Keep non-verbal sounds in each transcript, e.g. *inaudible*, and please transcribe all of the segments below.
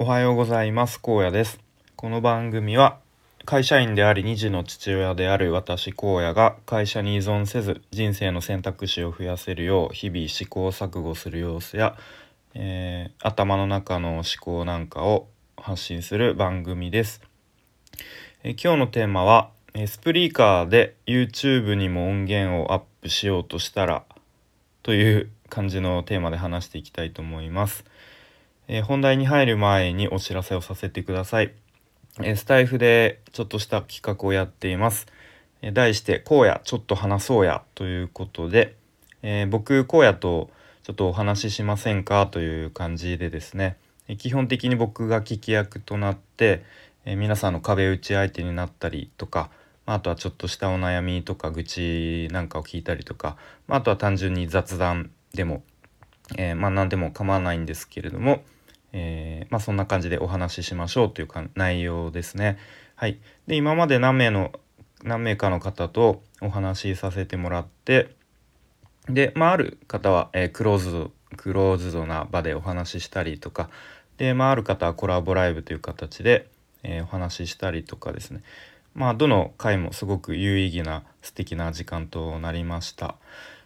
おはようございます。荒野です。この番組は会社員であり2児の父親である私荒野が会社に依存せず人生の選択肢を増やせるよう日々試行錯誤する様子や、えー、頭の中の思考なんかを発信する番組です、えー、今日のテーマはスプリーカーで YouTube にも音源をアップしようとしたらという感じのテーマで話していきたいと思います。えー、本題に入る前にお知らせをさせてください。えー、スタイフでちょっとした企画をやっています。えー、題して「荒野ちょっと話そうや」ということで、え僕荒野とちょっとお話ししませんかという感じでですね、え基本的に僕が聞き役となって、え皆さんの壁打ち相手になったりとか、あとはちょっとしたお悩みとか愚痴なんかを聞いたりとか、あ、とは単純に雑談でも、えまあ何でも構わないんですけれども、えー、まあ、そんな感じでお話ししましょうというか内容ですね。はい、で今まで何名の何名かの方とお話しさせてもらってで、まあ、ある方は、えー、クローズドクローズドな場でお話ししたりとかで、まあ、ある方はコラボライブという形で、えー、お話ししたりとかですねまあどの回もすごく有意義な素敵な時間となりました。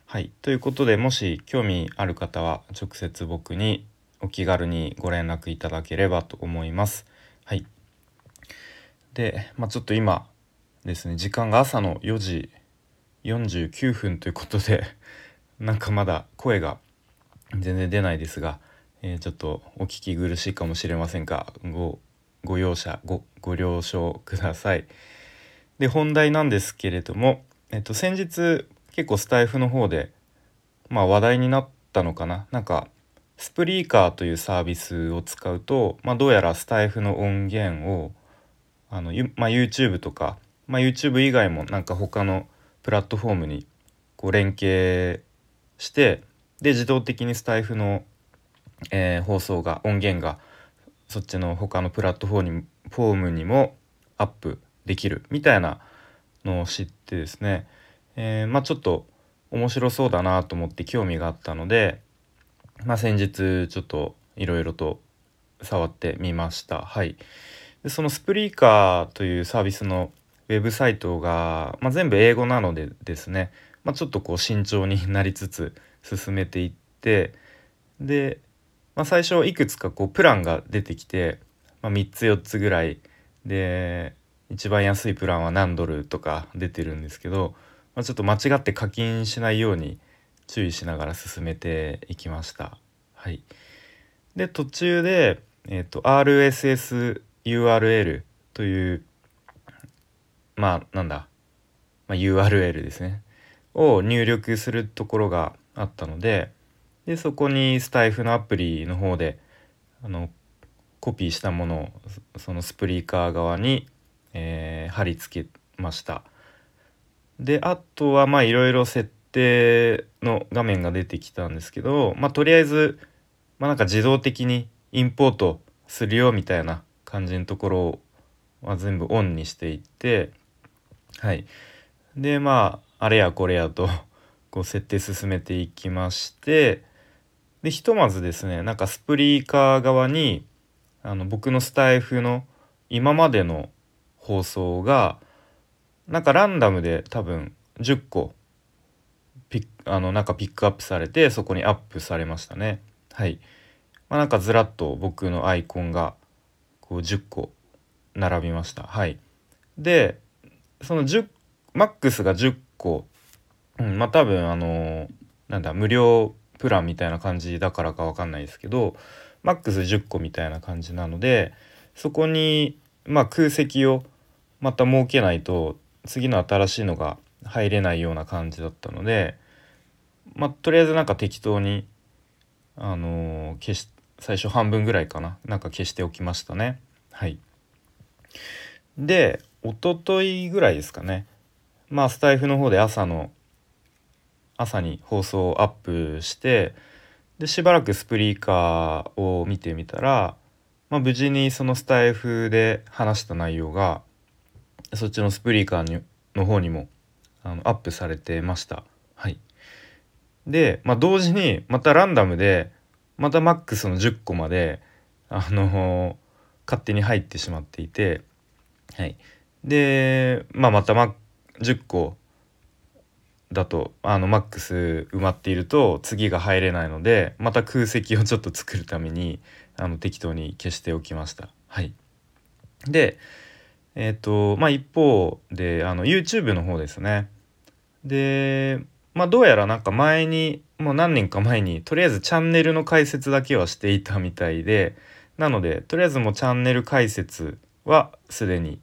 はい、ということでもし興味ある方は直接僕にお気軽にご連絡いただければと思います。はい。で、まあ、ちょっと今ですね、時間が朝の4時49分ということで、*laughs* なんかまだ声が全然出ないですが、えー、ちょっとお聞き苦しいかもしれませんが、ご、ご容赦、ご、ご了承ください。で、本題なんですけれども、えっと、先日結構スタイフの方で、まあ話題になったのかな。なんか、スプリーカーというサービスを使うと、まあ、どうやらスタイフの音源をあの、まあ、YouTube とか、まあ、YouTube 以外もなんか他のプラットフォームにこう連携してで自動的にスタイフの、えー、放送が音源がそっちの他のプラットフォームにもアップできるみたいなのを知ってですね、えー、まあちょっと面白そうだなと思って興味があったのでまあ、先日ちょっといろいろと触ってみました。はい。でそのスプリーカーというサービスのウェブサイトが、まあ、全部英語なのでですね、まあ、ちょっとこう慎重になりつつ進めていってで、まあ、最初いくつかこうプランが出てきて、まあ、3つ4つぐらいで一番安いプランは何ドルとか出てるんですけど、まあ、ちょっと間違って課金しないように注意しながら進めていきました。はい、で途中で、えーと、RSSURL というまあなんだ、まあ、URL ですねを入力するところがあったのででそこにスタイフのアプリの方であのコピーしたものをそのスプリーカー側に、えー、貼り付けました。であとはまあいろいろ設定の画面が出てきたんですけど、まあ、とりあえず、まあ、なんか自動的にインポートするよみたいな感じのところは全部オンにしていってはい。でまああれやこれやとこう設定進めていきましてでひとまずですねなんかスプリーカー側にあの僕のスタイフの今までの放送がなんかランダムで多分10個ピあのなんかピックアップされてそこにアップされましたね。はい。まあ、なんかずらっと僕のアイコンがこう10個並びました。はい。でその10マックスが10個、うん、まあ多分あのなんだ無料プランみたいな感じだからか分かんないですけどマックス10個みたいな感じなのでそこにまあ空席をまた設けないと次の新しいのが入れないような感じだったのでまあとりあえずなんか適当にあのー、消し最初半分ぐらいかな。なんか消しておきましたね。はい。で一昨日ぐらいですかね。まあスタイフの方で朝の朝に放送をアップしてでしばらくスプリーカーを見てみたら、まあ、無事にそのスタイフで話した内容がそっちのスプリーカーにの方にもあのアップされてました。はい、で、まあ、同時にまたランダムでまたマックスの10個まであの勝手に入ってしまっていて、はい、で、まあ、また、ま、10個だとあのマックス埋まっていると次が入れないのでまた空席をちょっと作るためにあの適当に消しておきました。はい、でえっ、ー、とまあ一方であの YouTube の方ですね。でまあどうやらなんか前にもう何年か前にとりあえずチャンネルの解説だけはしていたみたいでなのでとりあえずもうチャンネル解説はすでに、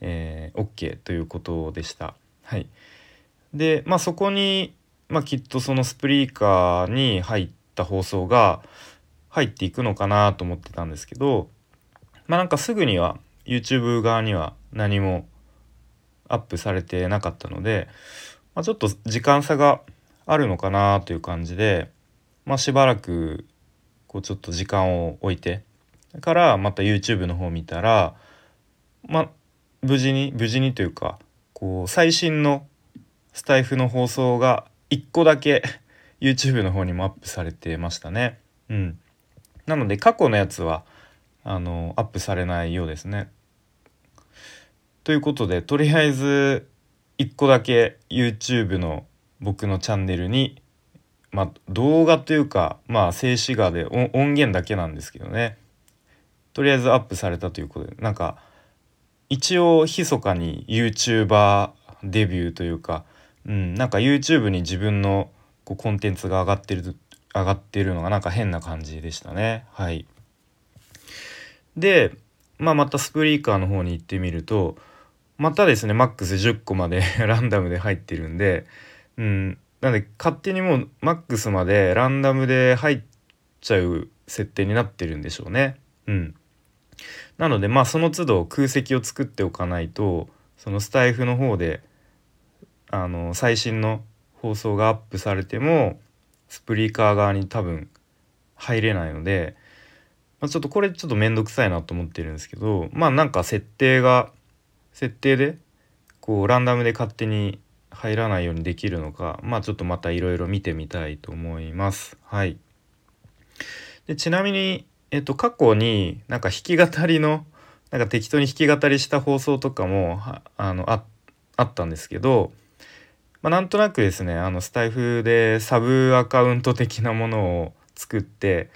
えー、OK ということでした。はい、でまあそこに、まあ、きっとそのスプリーカーに入った放送が入っていくのかなと思ってたんですけどまあなんかすぐには YouTube 側には何もアップされてなかったので、まあ、ちょっと時間差があるのかなという感じで、まあ、しばらくこうちょっと時間を置いてからまた YouTube の方見たらまあ無事に無事にというかこう最新のスタイフの放送が1個だけ *laughs* YouTube の方にもアップされてましたね。うん、なので過去のやつはあのアップされないようですね。ということでとりあえず1個だけ YouTube の僕のチャンネルに、まあ、動画というかまあ静止画で音源だけなんですけどねとりあえずアップされたということでなんか一応密かに YouTuber デビューというか、うん、なんか YouTube に自分のこうコンテンツが上がってる上がってるのがなんか変な感じでしたねはい。で、まあ、またスプリーカーの方に行ってみるとまたですねマックス10個まで *laughs* ランダムで入ってるんで、うん、なんで勝手にもうマックスまでランダムで入っちゃう設定になってるんでしょうね。うん、なのでまあその都度空席を作っておかないとそのスタイフの方であの最新の放送がアップされてもスプリーカー側に多分入れないのでまあ、ちょっとこれちょっと面倒くさいなと思ってるんですけどまあなんか設定が設定でこうランダムで勝手に入らないようにできるのかまあちょっとまたいろいろ見てみたいと思います。はい、でちなみに、えっと、過去になんか弾き語りのなんか適当に弾き語りした放送とかもあのあったんですけど、まあ、なんとなくですねあのスタイフでサブアカウント的なものを作って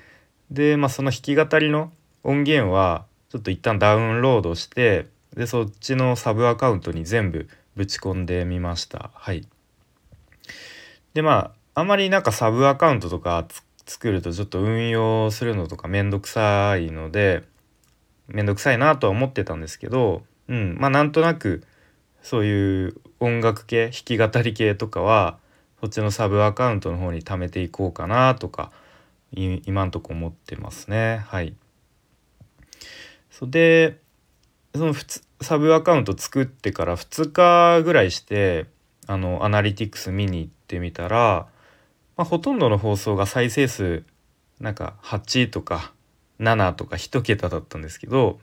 で、まあ、その弾き語りの音源はちょっと一旦ダウンロードしてでそっちのサブアカウントに全部ぶち込んでみました。はい。でまああんまりなんかサブアカウントとか作るとちょっと運用するのとかめんどくさいのでめんどくさいなとは思ってたんですけどうん。まあなんとなくそういう音楽系弾き語り系とかはそっちのサブアカウントの方に貯めていこうかなとか今んとこ思ってますね。はい。そでそのサブアカウント作ってから2日ぐらいしてあのアナリティクス見に行ってみたら、まあ、ほとんどの放送が再生数なんか8とか7とか1桁だったんですけど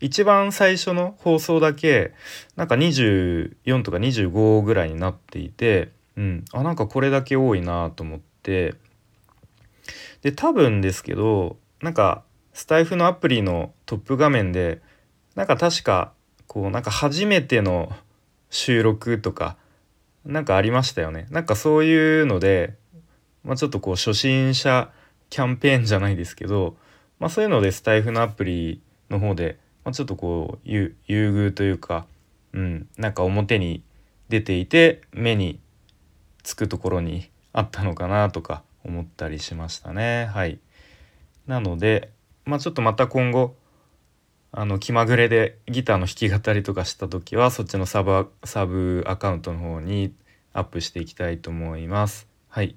一番最初の放送だけなんか24とか25ぐらいになっていて、うん、あなんかこれだけ多いなと思ってで多分ですけどなんかスタイフのアプリのトップ画面でなんか確かこうなんか初めての収録とかなんかありましたよね。なんかそういうので、まあ、ちょっとこう初心者キャンペーンじゃないですけど、まあ、そういうのでスタイフのアプリの方で、まあ、ちょっとこう優遇というか、うん、なんか表に出ていて目につくところにあったのかなとか思ったりしましたね。はい。なのでまあちょっとまた今後あの気まぐれでギターの弾き語りとかした時はそっちのサブサブアカウントの方にアップしていきたいと思います。はい。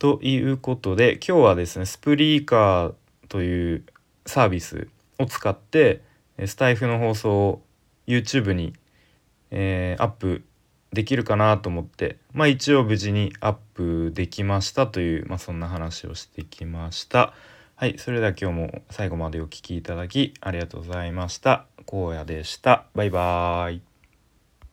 ということで今日はですねスプリーカーというサービスを使ってスタイフの放送を YouTube に、えー、アップできるかなと思ってまあ一応無事にアップできましたという、まあ、そんな話をしてきました。はいそれでは今日も最後までお聴きいただきありがとうございました。荒野でした。バイバーイ。